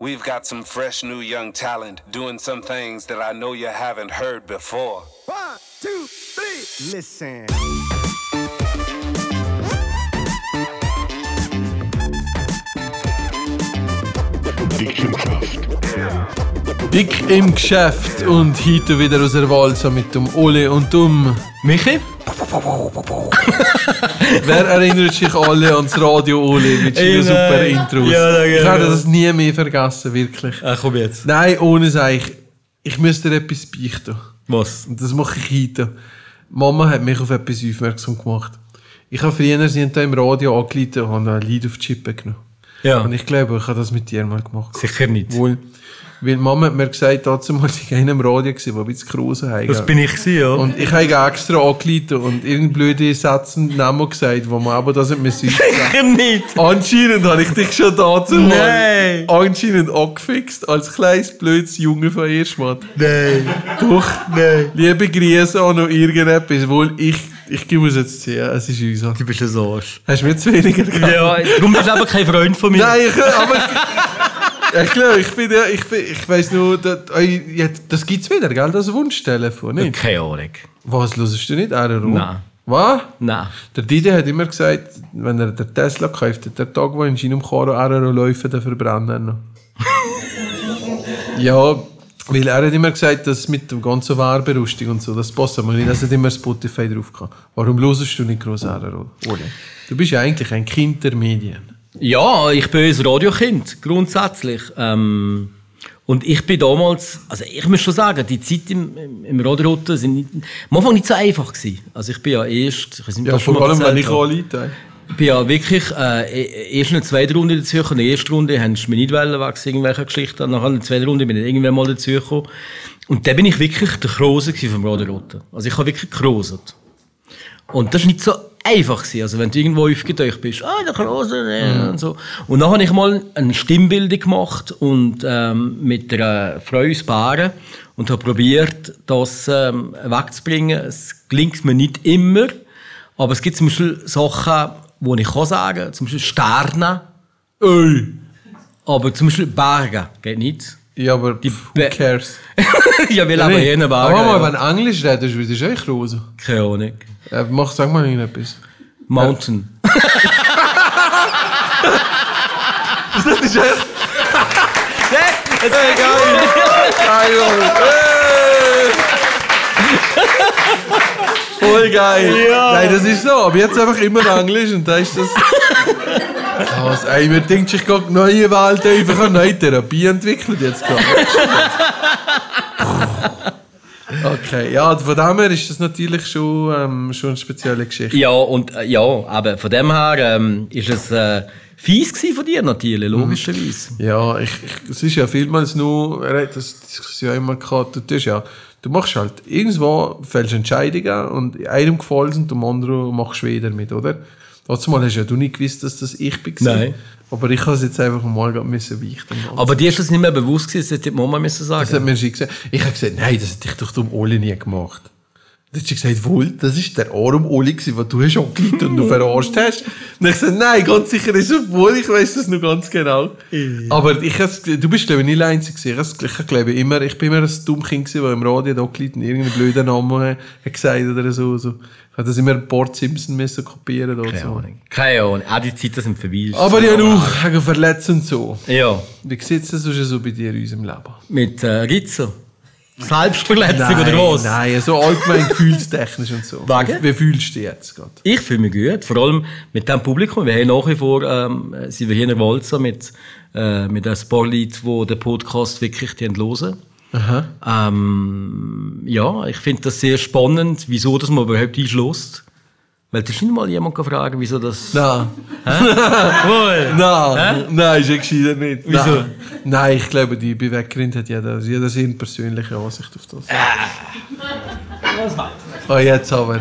We've got some fresh new young talent doing some things that I know you haven't heard before. One, two, three, listen. Dick im Geschäft und heute wieder aus der Walzer mit dem Ole und dem Michi? Wer erinnert sich alle ans Radio Ole mit seinen super. Intros? Ja, danke, ich werde das nie mehr vergessen, wirklich. Ah, komm jetzt. Nein, ohne Seich. Ich müsste dir etwas beichten. Was? Und das mache ich heute. Mama hat mich auf etwas aufmerksam gemacht. Ich habe früher, sie haben da im Radio angeleitet und haben ein Lied auf die Chippe genommen. Ja. Und ich glaube, ich habe das mit dir mal gemacht. Sicher nicht. Wohl. Weil Mama hat mir gesagt, dazu mal ich in einem Radio gewesen, der ein bisschen groß hat. Das bin ich gewesen, ja. Und ich habe extra angeleitet und irgendeine blöde Sätze Namen gesagt, wo man aber das nicht mehr sieht. Sicher nicht. Anscheinend habe ich dich schon dazu Nein. mal anscheinend angefixt als kleines, blödes Junge von Erstmann. Nein. Doch. Nein. Liebe Grüße auch noch irgendetwas, wohl ich, ich muss jetzt sehen, es ist uns. Du bist ein Arsch. Hast du mir zu weniger gegeben? Ja, darum bist du aber kein Freund von mir. Nein, ich, aber ja, ich glaube, ich bin ja, ich, bin, ich weiss nur, das, das gibt's wieder, gell, das Wunschtelefon, nicht? Keine Ahnung. Was, hörst du nicht RRO? Nein. Was? Nein. Der Didi hat immer gesagt, wenn er den Tesla kauft, der Tag, wo in seinem Karo RRO läuft, dann verbrennt er noch. ja, weil er hat immer gesagt, dass mit dem ganzen Werberüstung und so, das passt aber nicht, dass er immer Spotify drauf kann. Warum hörst du nicht groß? Ole? Du bist ja eigentlich ein Kind der Medien. Ja, ich bin ein Radiokind, grundsätzlich. Ähm, und ich bin damals, also ich muss schon sagen, die Zeit im, im, im Radioten sind nicht, am Anfang nicht so einfach gewesen. Also ich bin ja erst, ich weiß nicht, Ja, vor allem, wenn ich habe. anleite. Ich bin ja wirklich äh, erst in der zweiten Runde dazugekommen. In der ersten Runde haben sie mich nicht wollen, wegen irgendwelcher Geschichten. Nachher in der zweiten Runde bin ich irgendwann mal dazugekommen. Und dann bin ich wirklich der Krose gewesen vom Radio Roten. Also ich habe wirklich gekroset. Und das war nicht so einfach. Gewesen. Also wenn du irgendwo aufgetaucht bist, ah, der Krose, ne, und so. Und dann habe ich mal eine Stimmbildung gemacht und ähm, mit einer Frau aus Baren und habe probiert, das ähm, wegzubringen. Es gelingt mir nicht immer, aber es gibt zum Beispiel Sachen, die ich kann sagen, zum Beispiel Sterne, Ey! aber zum Beispiel Berge geht nicht. Ja, aber Die who cares? ja, wir leben hier in Bergen. Aber mal, ja. wenn du Englisch redest, würdest du echt groß. Keine Ahnung. Äh, mach, sag mal irgendetwas. Mountain. Das ist echt Das ist geil. geil! Voll geil. Nein, das ist so. Aber jetzt einfach immer Englisch und da ist das. Krass, ey, man denkt sich gerade, neue Welt einfach eine neue Therapie entwickelt jetzt gerade. Okay, ja, von dem her ist das natürlich schon, ähm, schon eine spezielle Geschichte. Ja, und äh, ja, aber von dem her ähm, ist es äh, fies gewesen von dir natürlich, logischerweise. Ja, ich, ich, es ist ja vielmals nur, er hat das Diskussion immer gehabt, du tust ja, du machst halt, irgendwo fällst Entscheidungen und einem gefällt und dem anderen machst du wieder mit, oder? Letztes Mal hast ja du nicht gewusst, dass das ich bin. Nein. Aber ich habe es jetzt einfach mal müssen weichen. Aber dir ist das nicht mehr bewusst gewesen, das hätte die Mama müssen das hat sagen. mir schon gesagt. Ich habe gesagt, nein, das hätte ich doch dem Oli nie gemacht. Dann hat sie gesagt, wohl, das ist der arme Oli den du hast angeleitet und du verarscht hast. Und ich gesagt, nein, ganz sicher ist es wohl, ich weiß das noch ganz genau. Aber ich du bist glaube ich nicht einzig gewesen. Ich, ich glaube immer, ich bin immer ein dumm Kind gewesen, im Radio da angeleitet und irgendeinen blöden Namen hat gesagt oder so. so. Ich habe das immer Bart Simpson müssen kopieren oder Keine so. Ahnung. Keine Ahnung. Auch die Zeiten sind vorbei. Aber ja, auch wegen Verletzung und so. Ja, Wie sieht es so bei dir in unserem Leben? mit äh, Rizzo. Selbstverletzung oder was? Nein, so allgemein gefühlstechnisch und so. Wegen? Wie fühlst du dich jetzt gerade? Ich fühle mich gut, vor allem mit dem Publikum. Wir haben nach wie vor, ähm, sind wir hier in der Walzer mit, äh, mit einem Spotlight, wo der Podcast wirklich die hören. Ähm, ja, ich finde das sehr spannend, wieso dass man überhaupt einschloss. Weil da ist nicht mal jemand gefragt, wieso das... Nein. Wohl. Nein, nein, ist ja gescheiter nicht. Wieso? Nein. Nein, ich glaube, die Beweggrund hat jeder, jeder seine persönliche Ansicht auf das. Oh, jetzt aber.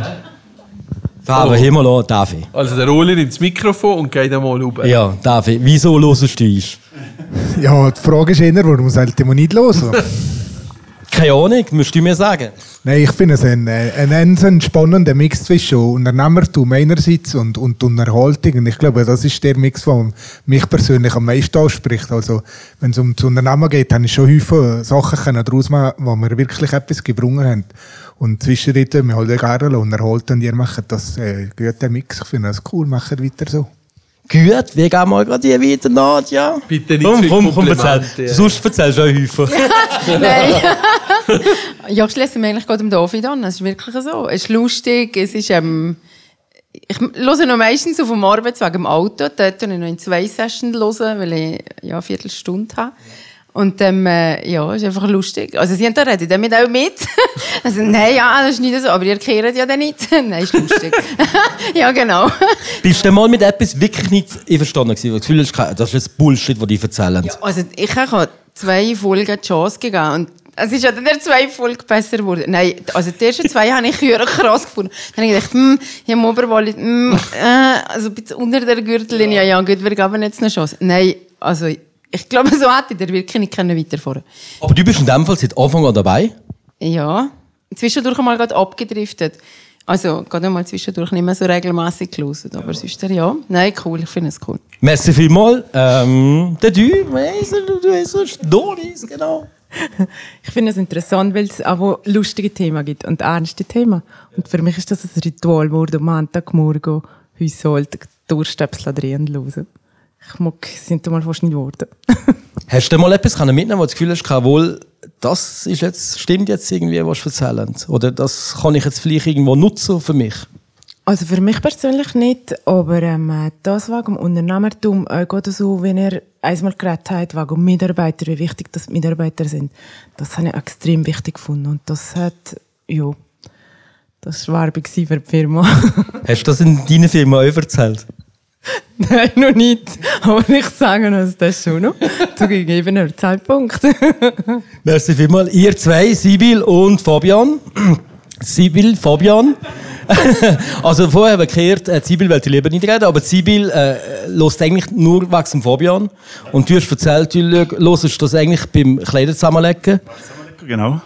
Aber hier mal an, Davi. Also der Oli nimmt das Mikrofon und geht einmal rüber. Ja, Davi, wieso hörst du uns? Ja, die Frage ist eher, warum sollte man nicht hören? Keine Ahnung, musst du mir sagen. Nein, ich finde es ein, äh, ein, ein, spannender Mix zwischen Unternehmertum einerseits und, und Unterhaltung. Und ich glaube, das ist der Mix, der mich persönlich am meisten anspricht. Also, wenn es um das Unternehmen geht, habe ich schon häufig Sachen daraus machen, wo wir wirklich etwas gebrungen haben. Und zwischendrin, wir halt gerne unterhalten und ihr macht das äh, guten Mix. Ich finde das cool, macht weiter so. Gut, wir gehen mal gerade hier weiter, Nadja. Bitte nicht Komm, zu komm, komm, erzähl. Komplimente. Sonst erzählst du auch häufig. Nein. ja, ich schließe mich eigentlich gerade um David an. Es ist wirklich so. Es ist lustig, es ist, ähm, ich höre noch meistens auf dem Arbeitsweg im Auto. Dort höre ich noch in zwei Sessions, hören, weil ich ja, eine Viertelstunde habe. Und ähm, äh, ja, ist einfach lustig. Also sie haben da redet damit auch mit. also nein, ja, das ist nicht so. Aber ihr kehrt ja dann nicht. nein, ist lustig. ja, genau. Bist du mal mit etwas wirklich nicht einverstanden gewesen? das Gefühl das ist jetzt Bullshit, was die erzählen? Also ich habe zwei Folgen die Chance gegeben und es ist ja dann der zweite Folge besser geworden. Nein, also die ersten zwei habe ich höher krass gefunden. Dann habe ich gedacht, hm, ich habe Oberwolle, hm, äh, also ein bisschen unter der Gürtellinie, ja gut, wir geben jetzt eine Chance. Nein, also ich glaube, so hätte ich der wirklich nicht können weiterfahren Aber du bist in dem Fall seit Anfang an dabei. Ja, zwischendurch mal gerade abgedriftet. Also, gerade mal zwischendurch nicht mehr so regelmäßig gelesen. Aber sonst, ja. Nein, cool, ich finde es cool. Merci vielmals. Ähm, der du, weiss du, du hast so Stories, genau. Ich finde es interessant, weil es auch lustige Themen gibt und ernste Themen. Und für mich ist das ein Ritual geworden, am Montagmorgen Haushalt Durstöpsel drehen hören. Ich mag, sind da mal fast nicht geworden. Hast du mal etwas können mitnehmen, wo du das Gefühl hast, jawohl, das ist jetzt, stimmt jetzt irgendwie, was du erzählst? Oder das kann ich jetzt vielleicht irgendwo nutzen für mich? Also für mich persönlich nicht, aber ähm, das wegen Unternehmertum, auch gerade so, wenn ihr einmal geredet habt, wegen Mitarbeiter, wie wichtig das Mitarbeiter sind, das habe ich extrem wichtig gefunden. Und das hat, ja, das war Werbung für die Firma. Hast du das in deiner Firma auch erzählt? Nein, noch nicht. Aber ich sage uns das schon noch. Zu gegebenem Zeitpunkt. Merci vielmals. Ihr zwei, Sibyl und Fabian. Sibyl, Fabian. also vorher haben wir gehört, äh, Sibyl wollte lieber nicht reden, aber Sibyl äh, hört eigentlich nur wegen dem Fabian. Und du hast erzählt, du hörst das eigentlich beim Kleider zusammenlegen. Genau.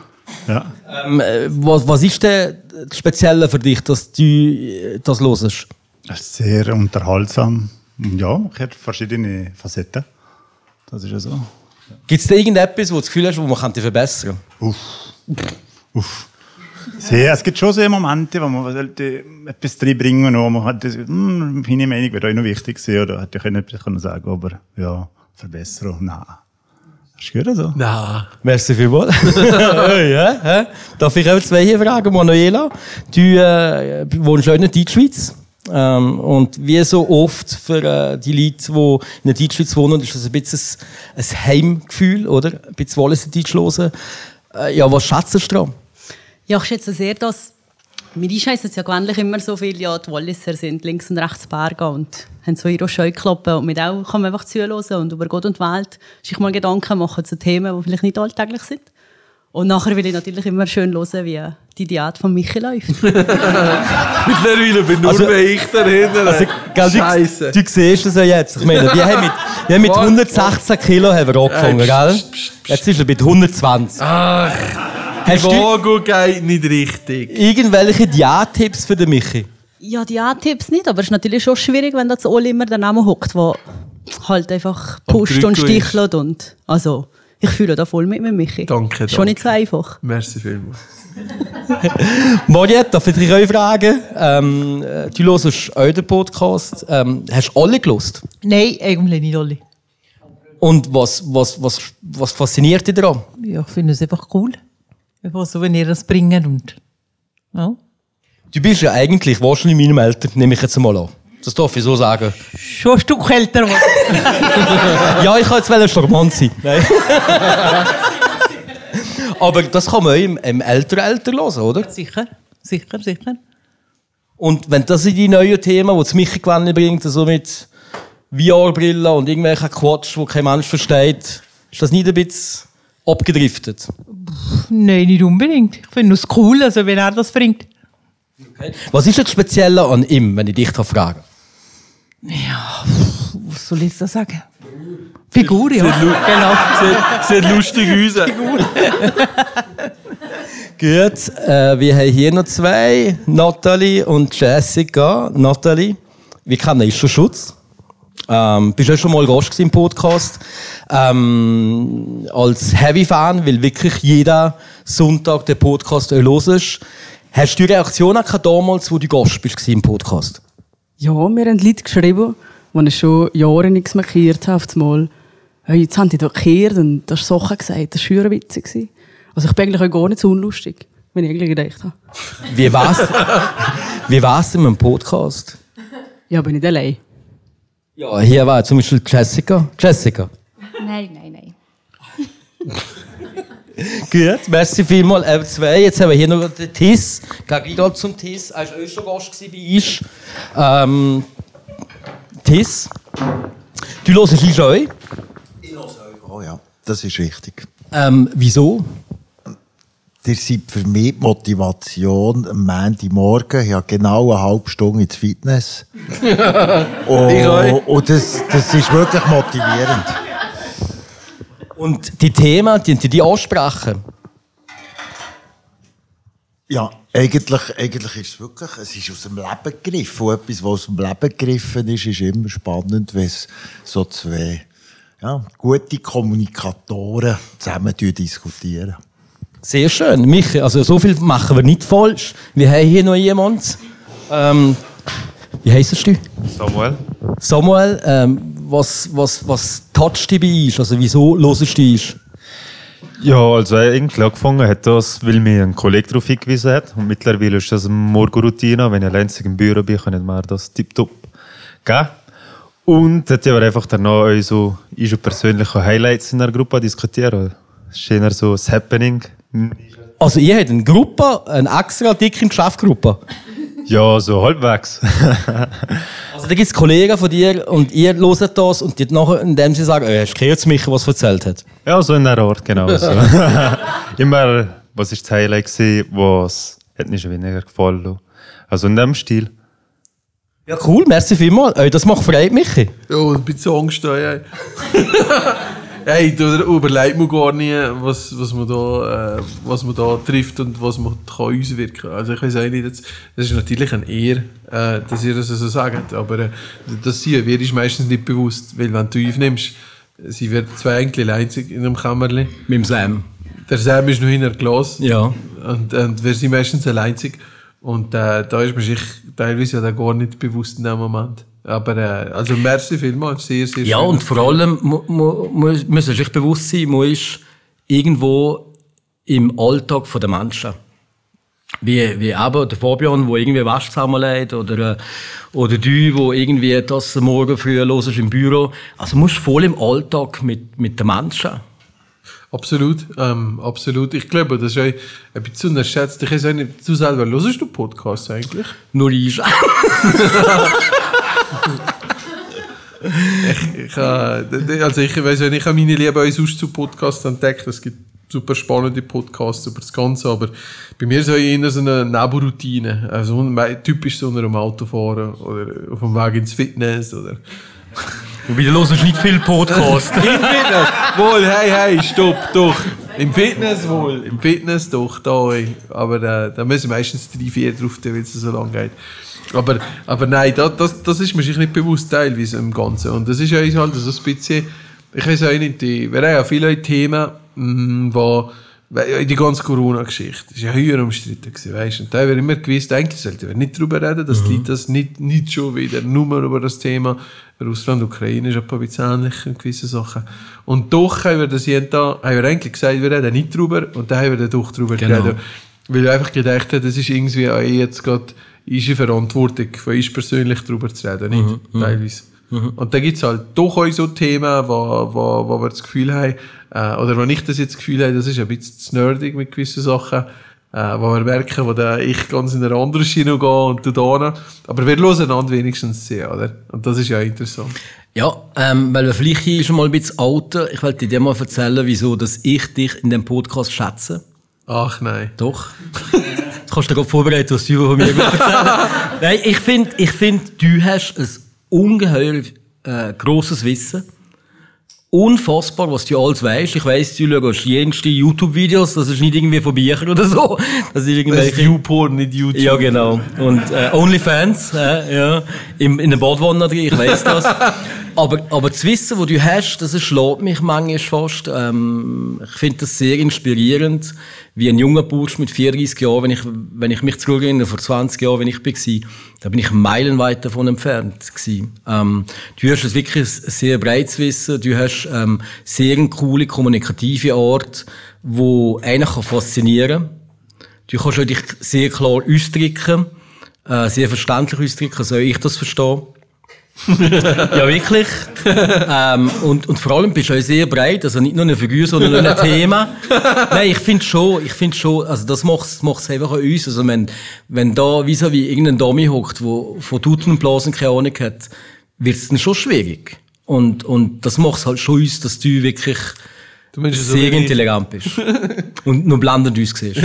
Ja. Ähm, äh, was, was ist denn das Spezielle für dich, dass du äh, das hörst? Sehr unterhaltsam. Und Ja, man hat verschiedene Facetten. Das ist ja so. Gibt es da irgendetwas, wo du das Gefühl hast, wo man könnte verbessern Uff. Uff. Sehr, es gibt schon so Momente, wo man sollte etwas reinbringen wo man hat das, hm, meine Meinung wäre auch noch wichtig gewesen, oder hätte ich etwas können sagen aber ja, Verbesserung, nein. Das ist gut so. Nein. Merci vielmals. ja, hä? Darf ich auch zwei hier fragen, Manuela? Du äh, wohnst auch in der Deutschschweiz. Ähm, und wie so oft für äh, die Leute, die in der Deutschschweiz wohnen, ist das ein bisschen ein, Heimgefühl, oder? Ein bisschen wollen sie Deutsch. Äh, ja, was schätzt du daran? Ja, ich schätze sehr, dass wir heißen es ja gewöhnlich immer so viel, ja, die Walliser sind links und rechts Berge und haben so ihre Scheuklappen und mit auch kann man einfach zuhören und über Gott und Welt sich mal Gedanken machen zu Themen, die vielleicht nicht alltäglich sind. Und nachher will ich natürlich immer schön hören, wie die Diät von Michi läuft. Mittlerweile bin nur Also- mehr ich dahinter. Also, gell, Scheiße. Du, du siehst es ja jetzt. Ich meine, wir haben mit, wir haben mit 116 Kilo haben wir angefangen, Ey, gell? Jetzt ist er mit 120. Ach, die Wago geht nicht richtig. irgendwelche Diättipps für den Michi? ja, Diättipps nicht, aber es ist natürlich schon schwierig, wenn da zu Oli immer daneben hockt, der halt einfach pusht und stichelt und also ich fühle da voll mit mit Michi. Danke, Schon nicht so einfach. Merci vielmals. Mariette, darf ich dich auch fragen? Ähm, äh, du hörst auch den Podcast. Ähm, hast du alle gelost? Nein, eigentlich nicht alle. Und was, was, was, was fasziniert dich daran? Ja, ich finde es einfach cool. Einfach so, wenn ihr das bringen und. Ja. Du bist ja eigentlich wahrscheinlich meinem Alter, nehme ich jetzt mal an. Das darf ich so sagen. Schon ein Stück älter. Ja, ich kann jetzt charmant sein. Nein. Aber das kann man im, im älter Alter hören, oder? sicher, sicher, sicher. Und wenn das sind die neuen Themen, die das Michi Gewinn bringt, so mit VR-Brillen und irgendwelchen Quatsch, wo kein Mensch versteht, ist das nicht ein bisschen abgedriftet? Nein, nicht unbedingt. Ich finde es cool, also wenn er das bringt. Was ist das Spezielle an ihm, wenn ich dich fragen kann? Ja, was soll ich jetzt da sagen? Figur, ja. Genau. Sieht, sieht lustig aus. Gut, äh, wir haben hier noch zwei, Nathalie und Jessica. Nathalie, wie kennen ist schon Schutz? Ähm, bist du schon mal Gast im Podcast? Ähm, als Heavy-Fan, weil wirklich jeder Sonntag den Podcast auch hörst. Hast du Reaktionen gehabt damals, wo du Gast bist im Podcast? Ja, mir haben Leute geschrieben, die ich schon Jahre nichts mehr gekehrt habe, auf das Mal. Hey, jetzt haben die da gekehrt und du hast Sachen gesagt, das war schwer witzig. Also ich bin eigentlich auch gar nicht so unlustig, wenn ich eigentlich gedacht habe. Wie war's? wie war's mit dem Podcast? Ja, bin ich allein. Ja, hier war zum Beispiel Jessica. Jessica. Nein, nein, nein. Gut, merci vielmals. Eben zwei. Jetzt haben wir hier noch den Tiss. Geh gerade zum Tiss. Er war auch schon Gast bei uns. Ähm, Tiss. Du hörst uns auch? Oh ja, das ist richtig. Ähm, wieso? Ihr seid für mich die Motivation am Montagmorgen. Ich habe genau eine halbe Stunde ins Fitness. Ich und auch. und das, das ist wirklich motivierend. Und die Themen, die, die, die ansprechen. Ja, eigentlich, eigentlich ist es wirklich, es ist aus dem Leben gegriffen. Und etwas, was aus dem Leben gegriffen ist, ist immer spannend, wenn es so zwei ja, gute Kommunikatoren zusammen diskutieren. Sehr schön. Michi, also so viel machen wir nicht falsch. Wir haben hier noch jemanden. Ähm, wie heisst du? Samuel. Samuel, ähm, was, was, was toucht dich bei uns? Also wieso hörst du uns? Ja, also eigentlich angefangen hat das, weil mir ein Kollege darauf hingewiesen hat. Und mittlerweile ist das eine Morgenroutine. Wenn ich allein im Büro bin, kann ich mir das tiptop geben. Und hat aber einfach danach auch so ich persönliche Highlights in der Gruppe diskutieren. Das ist eher so das Happening. Also ihr habt eine Gruppe, eine extra dicke Geschäftsgruppe. Ja, so halbwegs. Also da gibt es Kollegen von dir und ihr hört das und die nachher, indem sie sagen, äh, hast du gehört, Michi, was er erzählt hat? Ja, so in der Art, genau. So. Immer, was ist das Highlight was hat mir schon weniger gefallen. Also in dem Stil. Ja, cool, merci vielmals. Äh, das macht frei, Michi. Ja, ein bisschen Angst da, ey. Hey, da überlegt man gar nicht, was, was, man da, äh, was man da trifft und was man kann auswirken kann. Also ich weiß auch nicht, das, das ist natürlich eine Ehre, äh, dass ihr das so sagt, aber äh, das sie wird ist meistens nicht bewusst, weil wenn du aufnimmst, sie wird zwei eigentlich einzig in einem Kämmerli. Mit dem Sam. Der Sam ist noch hinter Glas. Ja. Und, und wir sind meistens alleinzig. Und äh, da ist man sich teilweise ja gar nicht bewusst in dem Moment. Aber äh, also merci vielmals, sehr, sehr Ja, und vor allem mu, mu, mu, muss man sich bewusst sein, man ist irgendwo im Alltag der Menschen. Wie, wie eben der Fabian, der irgendwie Wäsche zusammenlegt, oder, äh, oder du, wo irgendwie das morgen früh los ist im Büro. Also musst voll im Alltag mit, mit den Menschen. Absolut, ähm, absolut. Ich glaube, das ist ein bisschen unterschätzt. Ich weiß nicht, du selber, hörst du Podcasts eigentlich? Nur ich. ich, ich, also ich weiß nicht, ich habe meine Liebe auch sonst zu Podcasts entdeckt. Es gibt super spannende Podcasts über das Ganze, aber bei mir ist es eher so eine Nebenroutine. Also typisch so unter dem Autofahren oder auf dem Weg ins Fitness oder... Wobei, du hörst nicht viel Podcast. Im Fitness, wohl, hey, hey, stopp, doch. Im Fitness wohl, im Fitness doch, da. ey. Aber äh, da müssen meistens drei, vier drauf, weil es so lang geht. Aber, aber nein, das, das, das ist mir sich nicht bewusst teilweise im Ganzen. Und das ist ja halt so ein bisschen, ich weiß auch nicht, die, wir haben ja viele Themen, mh, wo, die ganze Corona-Geschichte ist ja höher umstritten gewesen, weißt du? Und da haben wir immer gewusst, eigentlich sollten wir nicht darüber reden, dass die Leute das nicht, nicht schon wieder nur über das Thema Russland, Ukraine ist ein bisschen ähnlich in gewissen Sachen. Und doch haben wir das jeden Tag, haben wir eigentlich gesagt, wir reden nicht drüber, und dann haben wir dann doch drüber Genau. geredet. Weil wir einfach gedacht haben, das ist irgendwie auch jetzt gerade unsere Verantwortung, von uns persönlich darüber zu reden, nicht? Mhm, mhm. Teilweise. Mhm. Und da gibt es halt doch auch so Themen, wo, wo, wo wir das Gefühl haben, äh, oder wo ich das jetzt das Gefühl habe, das ist ein bisschen zu nerdig mit gewissen Sachen, äh, wo wir merken, wo ich ganz in eine andere Schiene gehe und du da. Aber wir hören einander wenigstens sehr, oder? Und das ist ja interessant. Ja, ähm, weil wir vielleicht hier schon mal ein bisschen alter. Ich wollte dir mal erzählen, wieso dass ich dich in dem Podcast schätze. Ach nein. Doch. Kannst du gerade vorbereiten, was du von mir Nein, ich finde, ich find, du hast ein ungeheuer äh, grosses Wissen. unfassbar, was du alles weißt. Ich weiss, du schaust jenste YouTube-Videos, das ist nicht irgendwie von Büchern oder so. Das ist Das irgendwelche... ist YouPorn, nicht YouTube. Ja, genau. Und äh, OnlyFans, äh, ja. Im, in der Badwanne ich weiss das. aber, aber das Wissen, das du hast, das schlägt mich manchmal fast. Ähm, ich finde das sehr inspirierend, wie ein junger Bursch mit 34 Jahren, wenn ich, wenn ich mich zurückerinnere, vor 20 Jahren, wenn ich war, da bin ich meilenweit davon entfernt. Ähm, du hast wirklich sehr breites Wissen, du hast ähm, sehr eine coole kommunikative Art, wo einen faszinieren kann. Du kannst dich sehr klar ausdrücken, äh, sehr verständlich ausdrücken, so ich das verstehe. ja, wirklich. ähm, und, und vor allem bist du auch sehr breit, also nicht nur eine Figur, sondern ein Thema. Nein, ich finde schon, ich finde schon, also das macht es einfach an uns. Also wenn, wenn da wie so wie irgendein Dummy hockt, wo von Tuten und Blasen keine Ahnung hat, wird es dann schon schwierig. Und, und das macht es halt schon uns, dass du wirklich Du meinst so sehr ich. intelligent bist. und nur blendend uns siehst. ich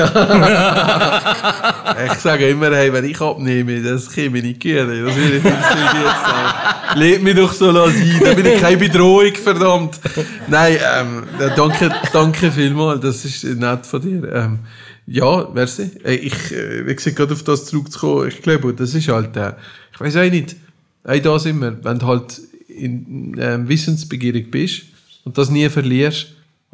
sage immer, hey, wenn ich abnehme, das kann mich nicht gehen. Das will ich nicht sein. Lebt mich doch so sein, da bin ich keine Bedrohung, verdammt. Nein, ähm, danke, danke vielmals, das ist nett von dir. Ähm, ja, merci. Äh, Ich, äh, wie gesagt, gerade auf das zurückzukommen, ich glaube, das ist halt, äh, ich weiß auch nicht, auch da sind wir, wenn du halt in, ähm, wissensbegierig bist und das nie verlierst,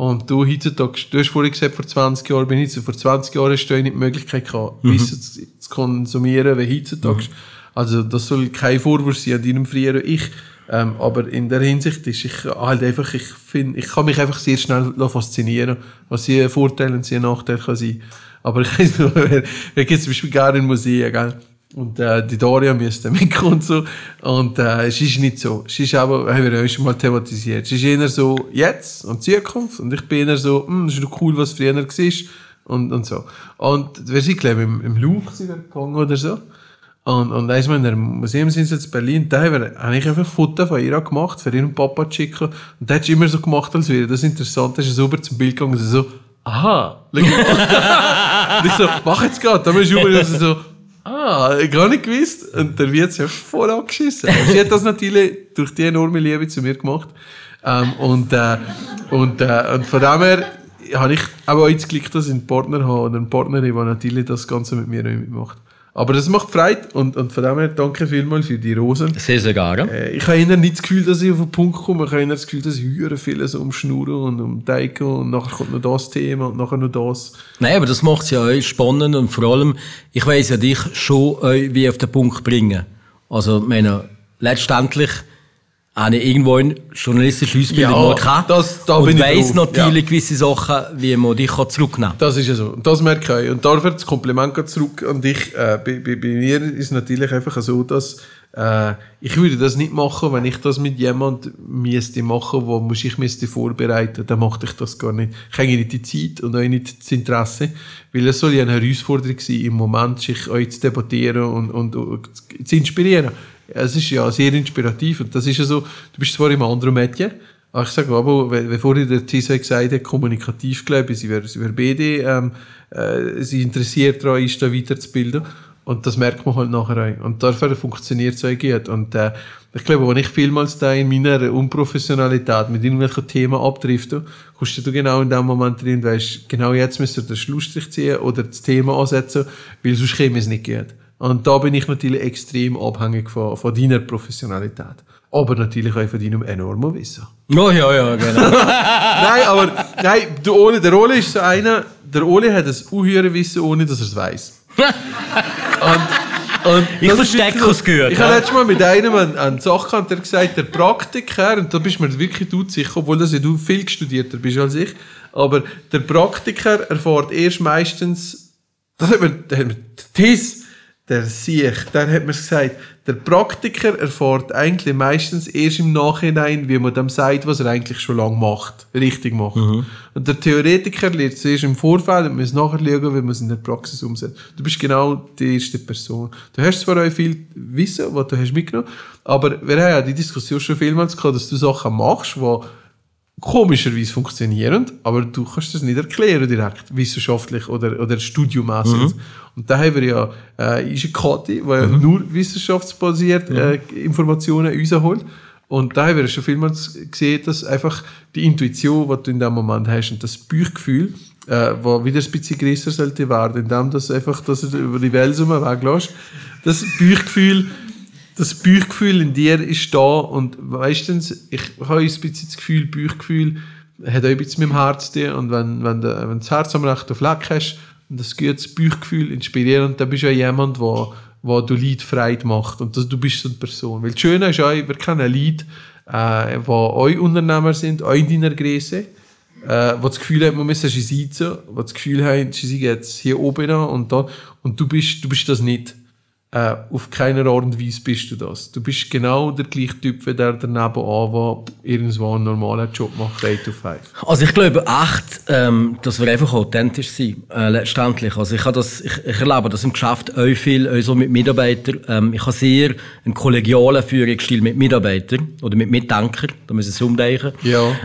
und du heutzutage, du hast vorhin gesagt, vor 20 Jahren bin ich vor 20 Jahren hast du nicht die Möglichkeit gehabt, Mhm. Wissen zu, zu konsumieren wie heutzutage. Also das soll kein Vorwurf sein an deinem früheren Ich. Ähm, aber in der Hinsicht ist ich halt einfach, ich finde, ich kann mich einfach sehr schnell faszinieren, was sie Vorteile und sie Nachteile kann sein. Aber ich weiß noch, wir wir gehen zum Beispiel gerne in Museen, gell? Und äh, die Daria müsste mitkommen und so. Und äh, es ist nicht so. Es ist aber, haben wir ja schon mal thematisiert. Es ist eher so jetzt und Zukunft. Und ich bin eher so, hm, das ist doch cool, was früher war. Und, und so. Und wir sind, glaube im, im Louvre gegangen oder so. Und, und eins mal in der Museumsinsel in Berlin, da habe ich einfach Fotos von ihr gemacht, für ihren Papa zu schicken. Und der hat immer so gemacht, als wäre das interessant. Da ist er über zum Bild gegangen und so, aha, schau mal. und ich so, mach jetzt gerade. Da ist er so, ah, gar nicht gewusst. Und der wird sich voll angeschissen. Sie hat das natürlich durch die enorme Liebe zu mir gemacht. Ähm, und, äh, und, äh, und von dem her habe ich aber auch jetzt Glück, dass ich einen Partner habe und eine Partnerin, die natürlich das Ganze mit mir mitmacht. Aber das macht Freude und, und von dem her danke vielmals für die Rosen. Sehr, sehr gerne. Äh, ich habe eher nicht das Gefühl, dass ich auf den Punkt komme. Ich habe eher das Gefühl, dass ich höre um Schnurren und um Teiko und nachher kommt noch das Thema und nachher noch das. Nein, aber das macht es ja auch spannend und vor allem, ich weiss ja dich schon äh, wie auf den Punkt bringen. Also, meine, letztendlich habe ich irgendwo eine journalistische Ausbildung Ja, das- da und bin weiss natürlich Ja. gewisse Sachen, wie man dich zurücknehmen kann. Das ist ja so. Und das merke ich. Und dafür das Kompliment zurück an dich. Äh, bei, bei, bei mir ist es natürlich einfach so, dass äh, ich würde das nicht machen, wenn ich das mit jemand müsste machen, wo muss ich müsste vorbereiten, dann machte ich das gar nicht. Ich habe nicht die Zeit und auch nicht das Interesse, weil es soll ja eine Herausforderung sein, im Moment sich euch zu debattieren und, und, und zu inspirieren. Es ist ja sehr inspirativ und das ist ja so, du bist zwar im anderen Medien, aber ich sage aber, wenn vorhin der Tisa gesagt hat, kommunikativ, glaube ich, sie wäre, sie wäre BD, ähm, äh, sie interessiert daran ist, da weiterzubilden. Und das merkt man halt nachher auch. Und dafür funktioniert es auch gut. Und äh, ich glaube, wenn ich vielmals da in meiner Unprofessionalität mit irgendwelchen Themen abdrifte, kommst du genau in dem Moment drin, weißt, genau jetzt müsst ihr den Schlussstrich ziehen oder das Thema ansetzen, weil sonst käme es nicht gut. Und da bin ich natürlich extrem abhängig von, von deiner Professionalität. Aber natürlich auch von deinem enormen Wissen. Oh, ja, ja, genau. nein, aber nein, der Ole, der Ole ist so einer, der Ole hat ein unhöhere Wissen, ohne dass er es weiß. und, Ich das verstecke es gut, Ich ja. habe letztes Mal mit einem an, an Sachen der gesagt, der Praktiker, und da bist du mir wirklich du sicher, obwohl das ja du viel studierter bist als ich, aber der Praktiker erfährt erst meistens, das hat mir, der hat mir Tis, der Siech, der hat mir gesagt, der Praktiker erfährt eigentlich meistens erst im Nachhinein, wie man dem sagt, was er eigentlich schon lange macht, richtig macht. Und der Theoretiker lernt es erst im Vorfeld und muss nachher schauen, wie man es in der Praxis umsetzt. Du bist genau die erste Person. Du hast zwar auch viel Wissen, was du hast mitgenommen, aber wir haben ja die Diskussion schon vielmals gehabt, dass du Sachen machst, die komischerweise funktionieren, aber du kannst das nicht erklären direkt, wissenschaftlich oder, oder studiummässig. Mhm. Und da haben wir ja äh, ist eine Kati, die ja nur wissenschaftsbasiert äh, Informationen rausholt. Und da haben wir schon vielmals gesehen, dass einfach die Intuition, die du in dem Moment hast, und das Bauchgefühl, äh, wo wieder ein bisschen größer sollte werden, indem das einfach, dass du über die Welt weglässt, das Bauchgefühl, das Bauchgefühl in dir ist da und meistens, ich habe ein bisschen das Gefühl, Bauchgefühl hat auch ein bisschen mit dem Herz zu und wenn, wenn, du, wenn das Herz am rechten Fleck hast und das gutes Bauchgefühl inspirierend, dann bist du ja jemand, der wo du Leid Freude macht und das, du bist so eine Person. Weil das Schöne ist auch, wir kennen Leute, äh, die euch Unternehmer sind, auch in deiner Größe, äh, die das Gefühl haben, man müsse sie sitzen, die das Gefühl haben, sie sind jetzt hier oben und da und du bist, du bist das nicht. Äh, auf keine Art und Weise bist du das. Du bist genau der gleiche Typ wie der daneben an, der irgendwo einen normalen Job macht, 8 to 5. Also ich glaube echt, ähm, dass wir einfach authentisch sind, äh, letztendlich. Also ich, das, ich, ich erlebe das im Geschäft auch viel, auch so mit Mitarbeitern. Ähm, ich habe sehr einen kollegialen Führungsstil mit Mitarbeitern oder mit Mitdenkern, da müssen sie umdenken. Ja.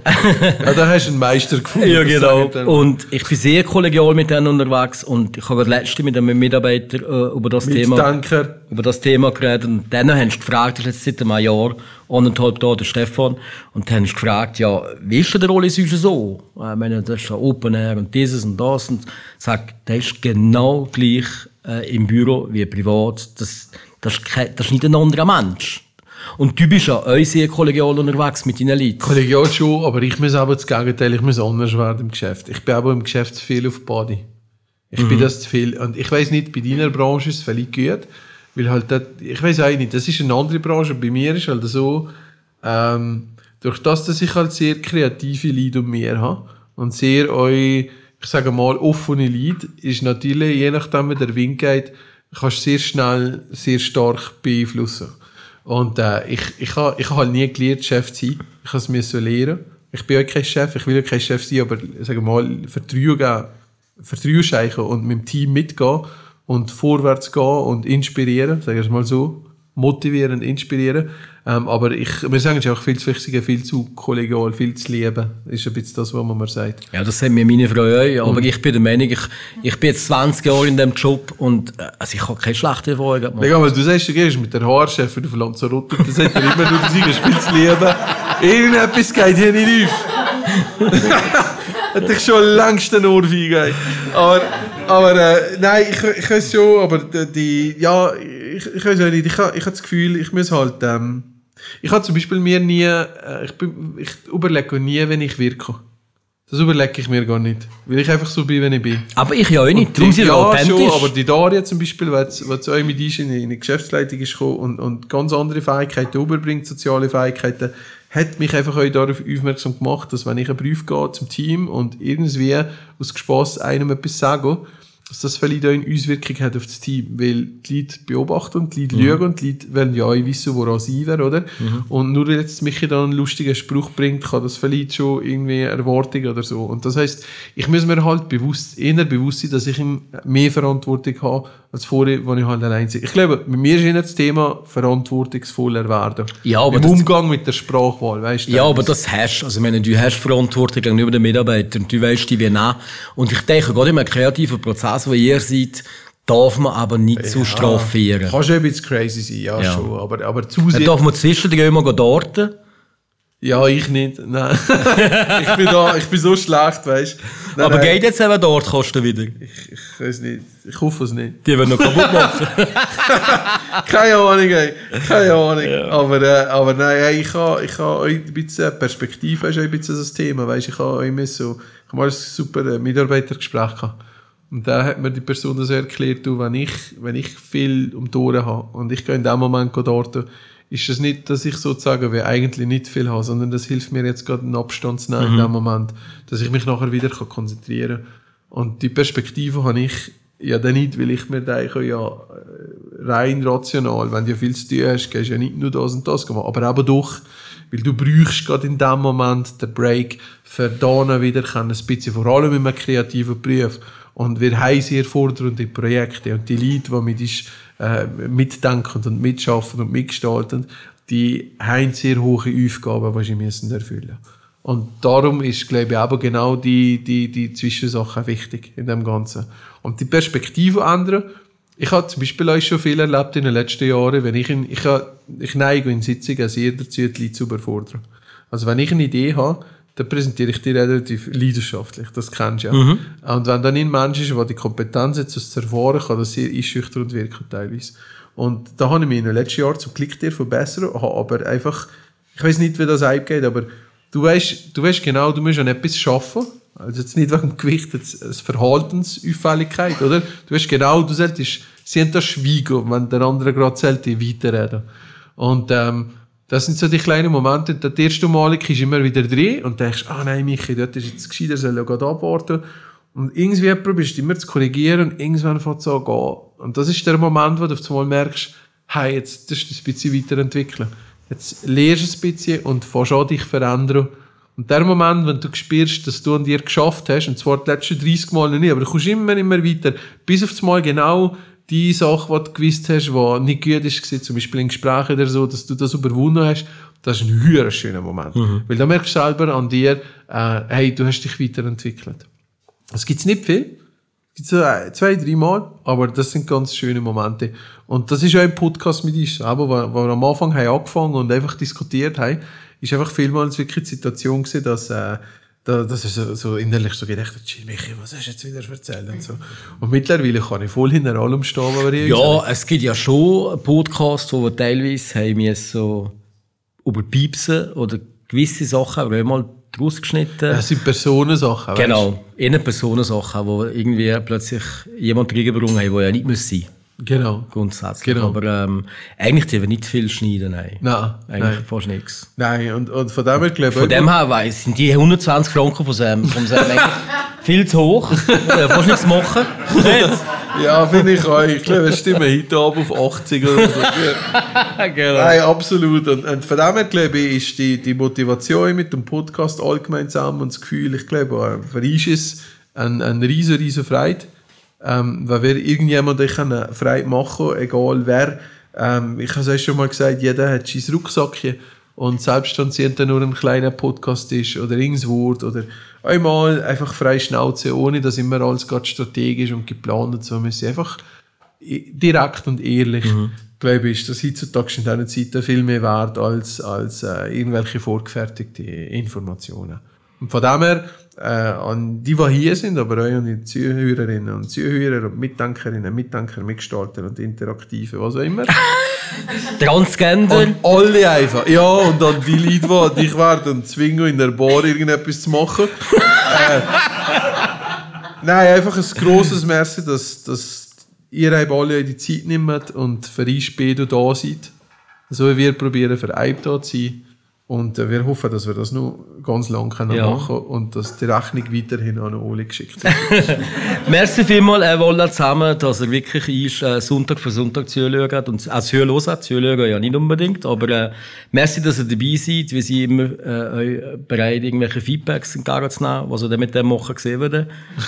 ja, da hast du einen Meister gefunden. ja, genau. Und ich bin sehr kollegial mit denen unterwegs und ich habe letzte mit einem Mitarbeiter äh, über das Thema Mitdenker. über das Thema geredet und dann haben sie gefragt, das ist jetzt seit einem Jahr, anderthalb da, der Stefan, und dann haben sie gefragt, ja, wie ist denn der Rolli sonst so? Äh, Ich meine, das ist ja Open Air und dieses und das und sagt, der ist genau gleich äh, im Büro wie privat, das, das, ist kein, das ist nicht ein anderer Mensch. Und du bist ja auch sehr kollegial unterwegs mit deinen Leuten. Kollegial schon, aber ich muss aber das Gegenteil, ich muss anders werden im Geschäft. Ich bin aber im Geschäft zu viel auf Body. Ich bin Mhm. das zu viel. Und ich weiß nicht, bei deiner Branche ist es vielleicht gut, weil halt, das, ich weiß auch nicht, das ist eine andere Branche. Bei mir ist halt so, ähm, durch das, dass ich halt sehr kreative Leute um mir habe und sehr eu, ich sage mal, offene Leute, ist natürlich, je nachdem, wie der Wind geht, kannst du sehr schnell, sehr stark beeinflussen. Und äh, ich, ich habe ich ha halt nie gelernt, Chef zu sein. Ich habe es müssen lernen. Ich bin auch kein Chef, ich will auch kein Chef sein, aber sagen mal, Vertrauen geben, Vertrauen schenken und mit dem Team mitgehen und vorwärts gehen und inspirieren, sagen wir es mal so, motivieren, inspirieren. Ähm, aber ich, wir sagen es auch viel zu wichtig, viel zu kollegial, viel zu lieben. ist ein bisschen das, was man mir sagt. Ja, das haben mir meine Frau auch, aber Und- ich bin der Meinung, ich, ich bin jetzt 20 Jahre in diesem Job und äh, also ich habe keine schlechte Erfahrung gemacht. Digga, aber du sagst, du gehst mit der Haarchefin auf Lanzarote, dann sagt er immer nur, du sagst, viel zu lieben. Irgendetwas geht hier nicht auf. Hätte ich schon längst den Ohrfeige. Aber, aber äh, nein, ich, ich weiß schon, aber die, ja, ich, ich weiß auch nicht, ich, habe ich habe das Gefühl, ich muss halt, ähm, ich habe zum Beispiel mir nie, äh, ich, bin, ich überlege nie, wenn ich wirke. Das überlege ich mir gar nicht, weil ich einfach so bin, wenn ich bin. Aber ich ja auch nicht, darum sind ja, authentisch. schon, aber die Daria zum Beispiel, die zu euch mit in die Geschäftsleitung ist gekommen und, und ganz andere Fähigkeiten überbringt, soziale Fähigkeiten, hat mich einfach auch darauf aufmerksam gemacht, dass wenn ich einen Brief gehe zum Team und irgendwie aus Spass einem etwas sage, dass das vielleicht auch eine Auswirkung hat auf das Team, weil die Leute beobachten und die Leute Mhm. lügen und die Leute wollen ja auch wissen, woran sie wäre, oder? Mhm. Und nur weil jetzt Michi dann einen lustigen Spruch bringt, kann das vielleicht schon irgendwie Erwartungen oder so. Und das heißt, ich muss mir halt bewusst, eher bewusst sein, dass ich ihm mehr Verantwortung habe, als vorher, wo ich halt allein bin. Ich glaube, bei mir ist eher das Thema verantwortungsvoller werden. Ja, aber Im das- Umgang mit der Sprachwahl, weißt du? Ja, aber das hast du. Also, meine, du hast Verantwortung gegenüber den Mitarbeitern. Du weißt die wie nehmen. Und ich denke, gerade in einem kreativen Prozess, wo ihr seid, darf man aber nicht zu strafieren. Kann schon ein bisschen crazy sein, ja, Ja. schon. Aber, aber zu Dann sehr... darf man zwischendurch immer dorten. Ja, ich nicht. Nein. ich, bin da, ich bin so schlecht, weißt du. aber geht jetzt eben dort kosten wieder? Ich weiß nicht. Ich hoffe es nicht. Die werden noch kaputt machen. Keine Ahnung, ey. Keine Ahnung. Aber, äh, aber nein, ey, ich habe ich ha ein bisschen Perspektive, ist ein bisschen das Thema. Weißt, ich habe immer so, ich habe mal ein super äh, Mitarbeitergespräch gehabt. Und da hat mir die Person das erklärt, du, wenn ich, wenn ich viel um die Ohren habe und ich gehe in dem Moment dort, ist es nicht, dass ich sozusagen wie eigentlich nicht viel habe, sondern das hilft mir jetzt gerade einen Abstand zu nehmen Mhm. in dem Moment, dass ich mich nachher wieder kann konzentrieren kann. Und die Perspektive habe ich ja dann nicht, weil ich mir denke, ja, äh, rein rational, wenn du ja viel zu tun hast, gehst du ja nicht nur das und das machen, aber eben doch, weil du brauchst gerade in dem Moment den Break für dann wieder können, ein bisschen, vor allem in einem kreativen Beruf. Und wir haben sehr fordernde Projekte und die Leute, die mit uns äh, mitdenken und mitschaffen und mitgestalten, die haben sehr hohe Aufgaben, die sie müssen erfüllen Und darum ist, glaube ich, aber genau die, die, die Zwischensache wichtig in dem Ganzen. Und die Perspektive ändern, ich habe zum Beispiel auch schon viel erlebt in den letzten Jahren, wenn ich, in, ich, ha- ich neige in Sitzungen sehr dazu, die Leute zu überfordern. Also wenn ich eine Idee habe, dann präsentiere ich die relativ leidenschaftlich, das kennst du ja. Mhm. Und wenn dann ein Mensch ist, der die Kompetenz hat, das zu erfahren, kann das sehr einschüchternd wirken teilweise. Und da habe ich mich in den letzten Jahren zum Glück dir verbessert, habe aber einfach, ich weiß nicht, wie das abgeht, aber du weißt, du weißt genau, du musst an etwas schaffen. Also jetzt nicht wegen dem Gewicht, jetzt eine Verhaltensauffälligkeit, oder? Du weißt genau, du solltest, sie haben das Schweigen, wenn der andere gerade sollte weiterreden. Und ähm, das sind so die kleinen Momente, das erste Mal ist immer wieder drin und denkst, ah nein, Michi, dort ist jetzt gescheiter, soll ja gerade abwarten. Und irgendwie probierst du immer zu korrigieren und irgendwann fängt es an gehen. Und das ist der Moment, wo du auf einmal merkst, hey, jetzt darfst du ein bisschen weiterentwickeln. Jetzt lernst du ein bisschen und fängst an, dich verändern. Und der Moment, wenn du spürst, dass du an dir geschafft hast, und zwar die letzten 30 Mal noch nicht, aber du kommst immer, immer weiter, bis auf das Mal genau die Sache, die du gewusst hast, die nicht gut ist, zum Beispiel in Gesprächen oder so, dass du das überwunden hast, das ist ein höher schöner Moment. Mhm. Weil da merkst du selber an dir, äh, hey, du hast dich weiterentwickelt. Das gibt's nicht viel. Gibt's ein- zwei, drei Mal, aber das sind ganz schöne Momente. Und das ist auch ein Podcast mit uns, aber wo, wo wir am Anfang haben angefangen und einfach diskutiert haben, ist einfach vielmals wirklich die Situation gewesen, dass, äh, da, dass ich so, so innerlich so gedacht habe, «Gee, Michi, was hast du jetzt wieder erzählt? Und, so. und mittlerweile kann ich voll hinter allem stehen, wir Ja, es gibt ja schon Podcasts, wo wir teilweise haben wir so über Piepsen oder gewisse Sachen aber mal rausgeschnitten. Das sind Personensachen, weißt Genau, eher Personensachen, wo irgendwie plötzlich jemand reingebracht haben, der ja nicht sein Genau. Grundsätzlich. Genau. Aber ähm, eigentlich die wir nicht viel schneiden, nein. Nein, Eigentlich nein. fast nichts. Nein, und, und von dem her glaube ich... Von dem her weiss, sind die 120 Franken von Sam, vom Sam viel zu hoch. Ja, fast nichts machen. Ja, finde ich auch. Ich glaube, es stimmt heute Abend auf 80 oder so. genau. Nein, absolut. Und, und von dem her, glaube ich, ist die, die Motivation mit dem Podcast allgemein zusammen und das Gefühl, ich glaube, äh, für uns ist es eine, eine riesen, riesen Freude. Ähm, weil wir irgendjemanden können Freude machen egal wer. Ähm, ich habe es euch schon mal gesagt, jeder hat sein Rucksackchen. Und selbst wenn es nur ein kleiner Podcast ist oder irgendein Wort oder einmal einfach frei Schnauze, ohne dass immer alles gerade strategisch und geplant und so, müssen einfach direkt und ehrlich. Glaube ich, ist das heutzutage in diesen Zeiten viel mehr wert als, als äh, irgendwelche vorgefertigte Informationen. Und von dem her, äh, an die, die hier sind, aber auch an die Zuhörerinnen und Zuhörer und Mitdenkerinnen, Mitdenker, Mitgestalter und Interaktive, was auch immer. Transgender. Und alle einfach. Ja, und dann die Leute, die dich werden zwingen, in der Bar irgendetwas zu machen. äh, nein, einfach ein grosses Merci, dass, dass ihr eben alle die Zeit nehmt und für uns später da seid. So wie wir probieren, für euch da zu sein. Und äh, wir hoffen, dass wir das noch ganz lange können Ja. machen und dass die Rechnung weiterhin an Oli geschickt wird. Merci vielmals, äh, Wolla, zusammen, dass er wirklich ist, äh, Sonntag für Sonntag zuhört und auch zuhören hat. Zuhören ja nicht unbedingt, aber äh, merci, dass ihr dabei seid. Wir sind immer äh, bereit, irgendwelche Feedbacks entgegenzunehmen, was ihr dann mit dem machen gesehen würde.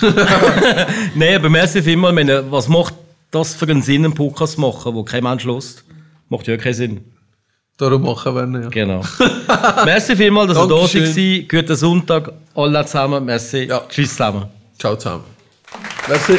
Nein, aber merci vielmals. Meine, was macht das für einen Sinn, einen Podcast zu machen, wo kein Mensch hört? Macht ja keinen Sinn. Darum machen wir ihn, ja. Genau. merci vielmals, dass ihr da seid. Guten Sonntag, alle zusammen. Merci. Tschüss zusammen. Ciao zusammen. Merci.